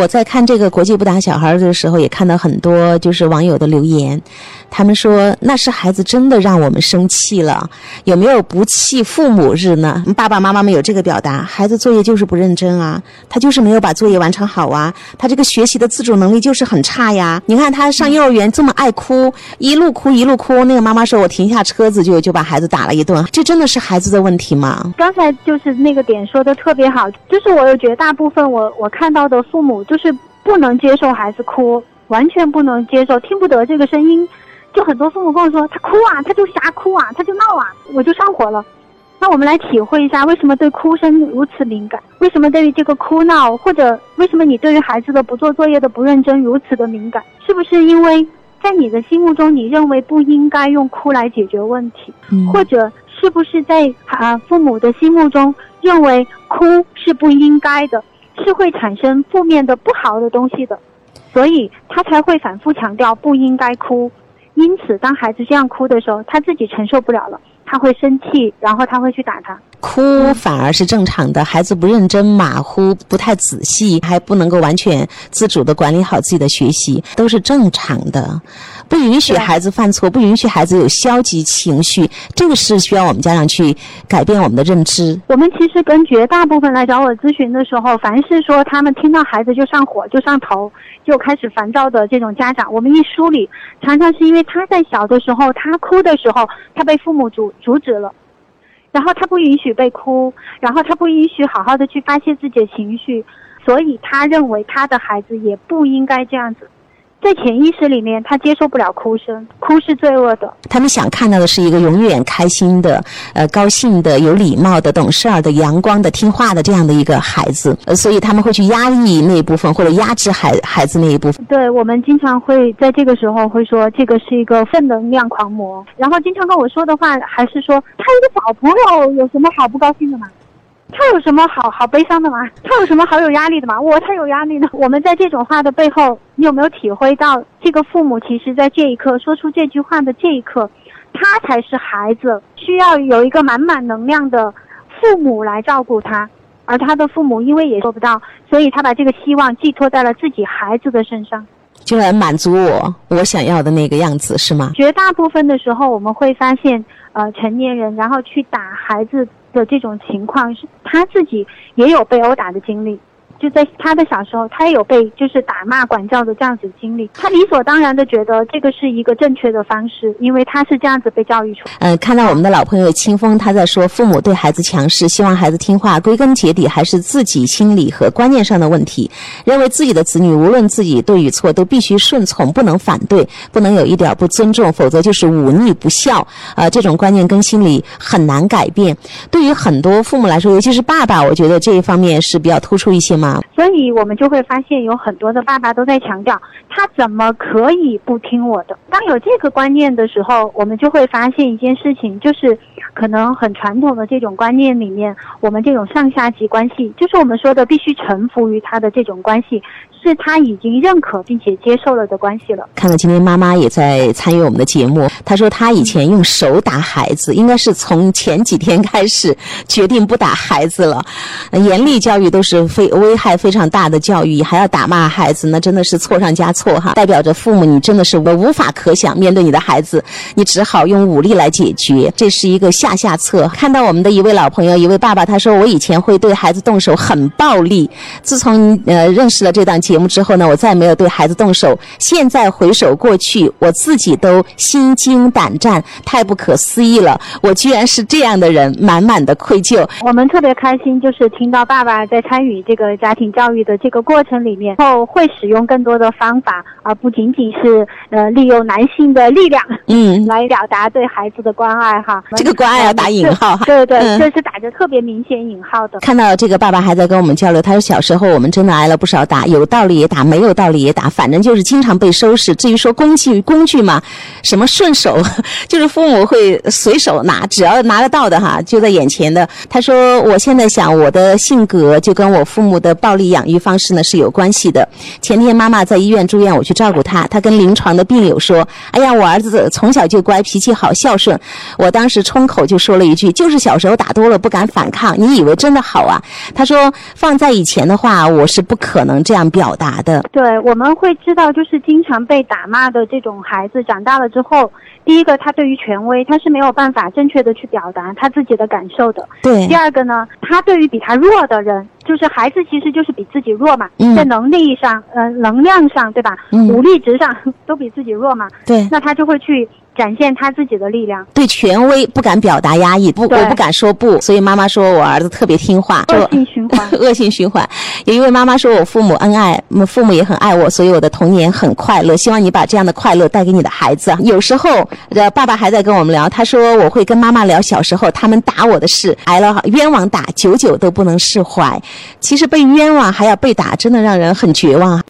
我在看这个国际不打小孩的时候，也看到很多就是网友的留言，他们说那是孩子真的让我们生气了。有没有不弃父母日呢？爸爸妈妈们有这个表达，孩子作业就是不认真啊，他就是没有把作业完成好啊，他这个学习的自主能力就是很差呀。你看他上幼儿园这么爱哭，一路哭一路哭，那个妈妈说我停下车子就就把孩子打了一顿，这真的是孩子的问题吗？刚才就是那个点说的特别好，就是我有绝大部分我我看到的父母就是不能接受孩子哭，完全不能接受，听不得这个声音。就很多父母跟我说，他哭啊，他就瞎哭啊，他就闹啊，我就上火了。那我们来体会一下，为什么对哭声如此敏感？为什么对于这个哭闹，或者为什么你对于孩子的不做作业的不认真如此的敏感？是不是因为在你的心目中，你认为不应该用哭来解决问题？或者是不是在啊父母的心目中，认为哭是不应该的，是会产生负面的不好的东西的，所以他才会反复强调不应该哭。因此，当孩子这样哭的时候，他自己承受不了了，他会生气，然后他会去打他。哭反而是正常的，孩子不认真、马虎、不太仔细，还不能够完全自主的管理好自己的学习，都是正常的。不允许孩子犯错，不允许孩子有消极情绪，这个是需要我们家长去改变我们的认知。我们其实跟绝大部分来找我咨询的时候，凡是说他们听到孩子就上火、就上头、就开始烦躁的这种家长，我们一梳理，常常是因为他在小的时候，他哭的时候，他被父母阻阻止了，然后他不允许被哭，然后他不允许好好的去发泄自己的情绪，所以他认为他的孩子也不应该这样子。在潜意识里面，他接受不了哭声，哭是罪恶的。他们想看到的是一个永远开心的、呃高兴的、有礼貌的、懂事儿的、阳光的、听话的这样的一个孩子，呃，所以他们会去压抑那一部分，或者压制孩孩子那一部分。对我们经常会在这个时候会说，这个是一个负能量狂魔。然后经常跟我说的话还是说，他一个小朋友有什么好不高兴的吗？他有什么好好悲伤的吗？他有什么好有压力的吗？我才有压力呢。我们在这种话的背后，你有没有体会到，这个父母其实在这一刻说出这句话的这一刻，他才是孩子需要有一个满满能量的父母来照顾他，而他的父母因为也做不到，所以他把这个希望寄托在了自己孩子的身上，就来满足我我想要的那个样子，是吗？绝大部分的时候，我们会发现，呃，成年人然后去打孩子。的这种情况是他自己也有被殴打的经历。就在他的小时候，他也有被就是打骂管教的这样子经历，他理所当然的觉得这个是一个正确的方式，因为他是这样子被教育出。嗯，看到我们的老朋友清风，他在说父母对孩子强势，希望孩子听话，归根结底还是自己心理和观念上的问题，认为自己的子女无论自己对与错都必须顺从，不能反对，不能有一点不尊重，否则就是忤逆不孝。啊，这种观念跟心理很难改变。对于很多父母来说，尤其是爸爸，我觉得这一方面是比较突出一些嘛。所以，我们就会发现有很多的爸爸都在强调，他怎么可以不听我的？当有这个观念的时候，我们就会发现一件事情，就是可能很传统的这种观念里面，我们这种上下级关系，就是我们说的必须臣服于他的这种关系。是他已经认可并且接受了的关系了。看到今天妈妈也在参与我们的节目，她说她以前用手打孩子，应该是从前几天开始决定不打孩子了。严厉教育都是非危害非常大的教育，还要打骂孩子，那真的是错上加错哈！代表着父母你真的是我无法可想，面对你的孩子，你只好用武力来解决，这是一个下下策。看到我们的一位老朋友，一位爸爸，他说我以前会对孩子动手很暴力，自从呃认识了这档。节目之后呢，我再也没有对孩子动手。现在回首过去，我自己都心惊胆战，太不可思议了！我居然是这样的人，满满的愧疚。我们特别开心，就是听到爸爸在参与这个家庭教育的这个过程里面，后会使用更多的方法，而不仅仅是呃利用男性的力量，嗯，来表达对孩子的关爱哈。这个关爱要打引号 哈，对对，这是打着特别明显引号的。看到这个爸爸还在跟我们交流，他说小时候我们真的挨了不少打，有道道理也打，没有道理也打，反正就是经常被收拾。至于说工具工具嘛，什么顺手，就是父母会随手拿，只要拿得到的哈，就在眼前的。他说，我现在想，我的性格就跟我父母的暴力养育方式呢是有关系的。前天妈妈在医院住院，我去照顾她，她跟临床的病友说：“哎呀，我儿子从小就乖，脾气好，孝顺。”我当时冲口就说了一句：“就是小时候打多了不敢反抗，你以为真的好啊？”他说：“放在以前的话，我是不可能这样表达的。”对，我们会知道，就是经常被打骂的这种孩子，长大了之后，第一个他对于权威他是没有办法正确的去表达他自己的感受的。对。第二个呢，他对于比他弱的人，就是孩子其实就是比自己弱嘛，在能力上、呃能量上，对吧？武力值上都比自己弱嘛。对。那他就会去。展现他自己的力量，对权威不敢表达压抑，不，我不敢说不，所以妈妈说我儿子特别听话，恶性循环，恶性循环。有一位妈妈说我父母恩爱，父母也很爱我，所以我的童年很快乐。希望你把这样的快乐带给你的孩子。有时候，呃爸爸还在跟我们聊，他说我会跟妈妈聊小时候他们打我的事，挨了冤枉打，久久都不能释怀。其实被冤枉还要被打，真的让人很绝望。